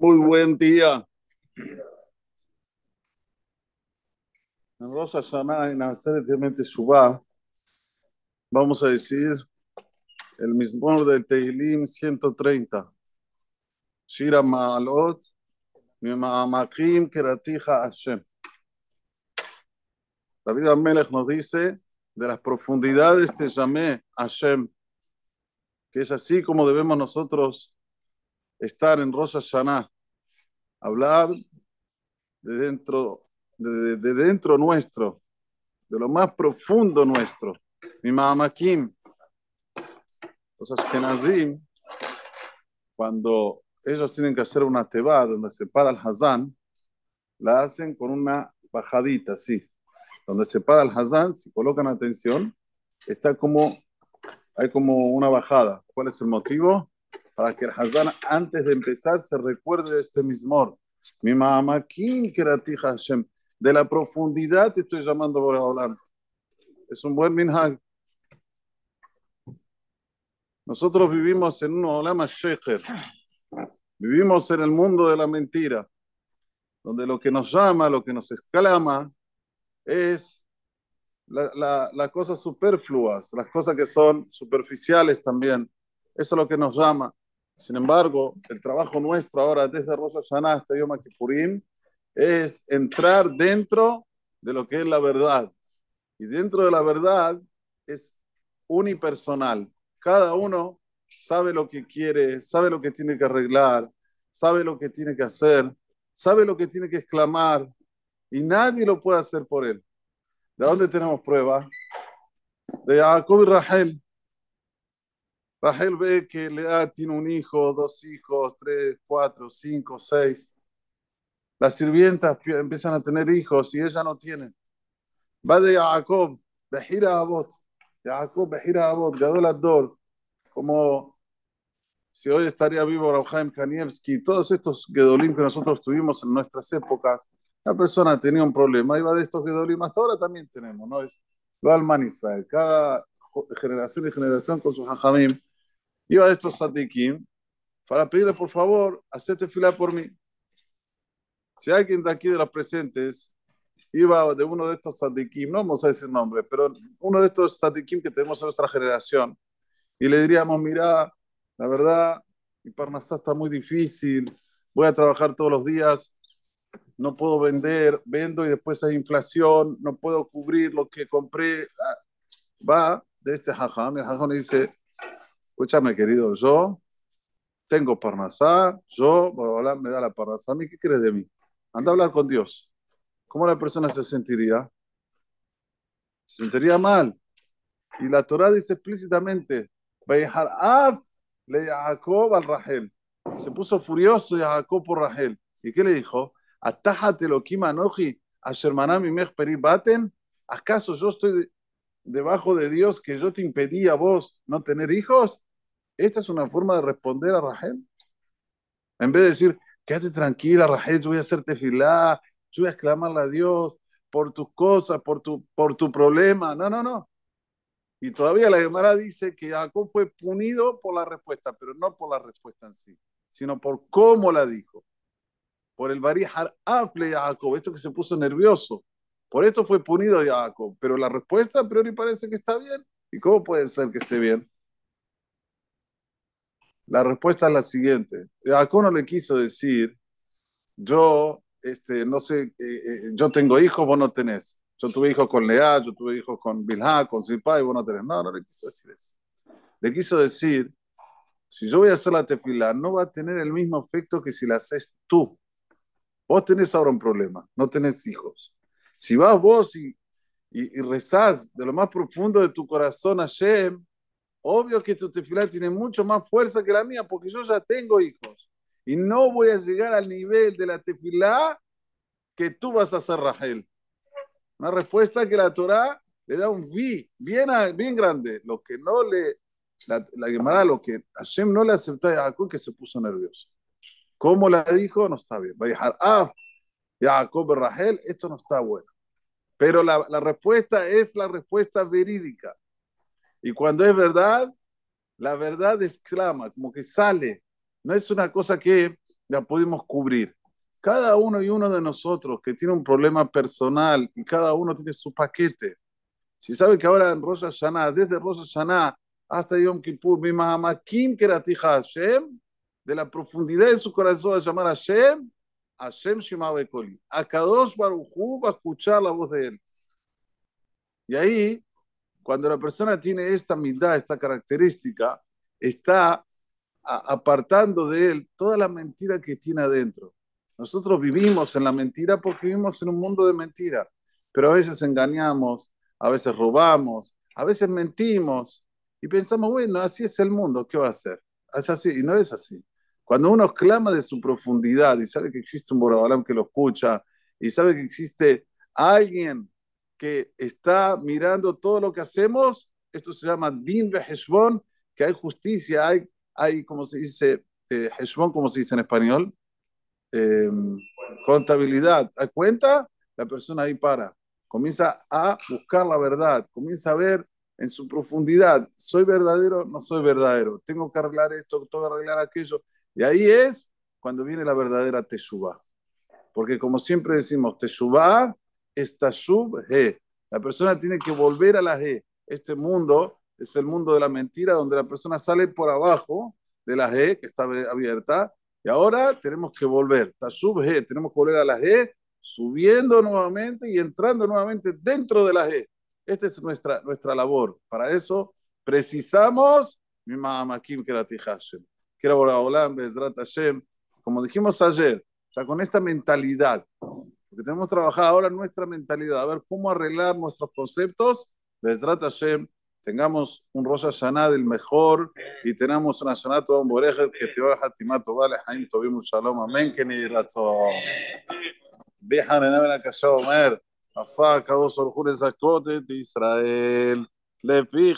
Muy buen día. En Rosh Hashanah, en Aseret Shubá, vamos a decir el mismo del Tehilim 130. Shira Ma'alot, Mima'amakim Keratija Hashem. David Amelech nos dice, de las profundidades te llamé Hashem, que es así como debemos nosotros estar en Rosh Hashanah, hablar de dentro, de, de dentro nuestro, de lo más profundo nuestro. Mi mamá Kim, los Ashkenazim, cuando ellos tienen que hacer una teba donde se para el Hazán, la hacen con una bajadita así. Donde se para el Hazán, si colocan atención, está como, hay como una bajada. ¿Cuál es el motivo? Para que el Hazán antes de empezar se recuerde de este mismor. Mi mamá, ¿quién Hashem? De la profundidad te estoy llamando por hablar. Es un buen minhag. Nosotros vivimos en un olama sheker. Vivimos en el mundo de la mentira, donde lo que nos llama, lo que nos exclama, es las la, la cosas superfluas, las cosas que son superficiales también. Eso es lo que nos llama. Sin embargo, el trabajo nuestro ahora, desde Rosa Hashanah hasta Yom Kippurim, es entrar dentro de lo que es la verdad. Y dentro de la verdad es unipersonal. Cada uno sabe lo que quiere, sabe lo que tiene que arreglar, sabe lo que tiene que hacer, sabe lo que tiene que exclamar, y nadie lo puede hacer por él. ¿De dónde tenemos prueba? De Jacob y Rahel. Rachel ve que Lea tiene un hijo, dos hijos, tres, cuatro, cinco, seis. Las sirvientas empiezan a tener hijos y ella no tiene. Va de Jacob, Behira Abot, Jacob Behira Abot, Gadol Ador, como si hoy estaría vivo Rauhaim Kanievski, todos estos Gedolim que nosotros tuvimos en nuestras épocas, la persona tenía un problema, iba de estos Gedolim, hasta ahora también tenemos, ¿no? Es lo Alman Israel, cada generación y generación con sus hajamim iba a estos sadikim para pedirle, por favor, hacete fila por mí. Si alguien de aquí de los presentes iba de uno de estos sadikim, no vamos a decir nombre, pero uno de estos sadikim que tenemos en nuestra generación, y le diríamos, mira, la verdad, mi parnasá está muy difícil, voy a trabajar todos los días, no puedo vender, vendo y después hay inflación, no puedo cubrir lo que compré. Ah, va de este jajam, el jajam dice, escúchame querido, yo tengo parnasá, yo, hablar me da la parnasá, ¿qué crees de mí? Anda a hablar con Dios. ¿Cómo la persona se sentiría? Se sentiría mal. Y la Torah dice explícitamente, le Jacob al Rahel. Se puso furioso Jacob por Rahel. ¿Y qué le dijo? Atájate lo kimanoji, ashermanami mech baten. ¿Acaso yo estoy debajo de Dios que yo te impedí a vos no tener hijos? Esta es una forma de responder a Rahel. En vez de decir, quédate tranquila, Rahel, yo voy a hacerte filá, yo voy a exclamarle a Dios por tus cosas, por tu, por tu problema. No, no, no. Y todavía la hermana dice que Jacob fue punido por la respuesta, pero no por la respuesta en sí, sino por cómo la dijo. Por el barihar afle Jacob, esto que se puso nervioso. Por esto fue punido Jacob, pero la respuesta a priori parece que está bien. ¿Y cómo puede ser que esté bien? La respuesta es la siguiente. Jacob no le quiso decir, yo, este, no sé, eh, eh, yo tengo hijos, vos no tenés. Yo tuve hijos con Lea, yo tuve hijos con Bilha, con Silpa y vos no tenés. No, no le quiso decir eso. Le quiso decir, si yo voy a hacer la tefila, no va a tener el mismo efecto que si la haces tú. Vos tenés ahora un problema, no tenés hijos. Si vas vos y, y, y rezás de lo más profundo de tu corazón a Shem, obvio que tu tefilá tiene mucho más fuerza que la mía, porque yo ya tengo hijos. Y no voy a llegar al nivel de la tefilá que tú vas a hacer, Rahel. Una respuesta que la Torah le da un vi bien, bien grande. Lo que no le, la, la lo que Hashem no le aceptó a Jacob, que se puso nervioso. ¿Cómo la dijo? No está bien. Ah, Jacob Rahel, esto no está bueno. Pero la respuesta es la respuesta verídica. Y cuando es verdad, la verdad exclama, como que sale. No es una cosa que ya podemos cubrir. Cada uno y uno de nosotros que tiene un problema personal y cada uno tiene su paquete. Si sabe que ahora en Rosh Hashanah, desde Rosh Hashanah hasta Yom Kippur, mi Mahamakim Keratija Hashem, de la profundidad de su corazón a llamar a Hashem, Hashem Shema Bekoli. A Kadosh Baruchu va a escuchar la voz de él. Y ahí, cuando la persona tiene esta mitad, esta característica, está apartando de él toda la mentira que tiene adentro. Nosotros vivimos en la mentira porque vivimos en un mundo de mentira, pero a veces engañamos, a veces robamos, a veces mentimos y pensamos, bueno, así es el mundo, ¿qué va a hacer? Es así, y no es así. Cuando uno clama de su profundidad y sabe que existe un Borabalam que lo escucha y sabe que existe alguien que está mirando todo lo que hacemos, esto se llama Din Heshbon, que hay justicia, hay, hay como se dice, eh, como se dice en español, eh, contabilidad. ¿A cuenta? La persona ahí para, comienza a buscar la verdad, comienza a ver en su profundidad, soy verdadero, no soy verdadero, tengo que arreglar esto, tengo que arreglar aquello. Y ahí es cuando viene la verdadera teshuva. Porque como siempre decimos, teshuva es tashub he. La persona tiene que volver a la he. Este mundo es el mundo de la mentira donde la persona sale por abajo de la he que está abierta y ahora tenemos que volver. Tashub he, tenemos que volver a la he subiendo nuevamente y entrando nuevamente dentro de la he. Esta es nuestra, nuestra labor. Para eso precisamos mi Mahamakim Kerati Hashem. Quiero Hashem. Como dijimos ayer, ya con esta mentalidad, porque tenemos que trabajar ahora nuestra mentalidad, a ver cómo arreglar nuestros conceptos. Bezrat Hashem, tengamos un Rosh Hashanah del mejor y tenemos una Hashanah Tobam Borejet que te va a Hatimat Tobal Haim Tobim Shalom. Amén. Que ni razón. Dejan en la casa Omer. עשה הקדוש ברוך הוא לזכות את ישראל לפי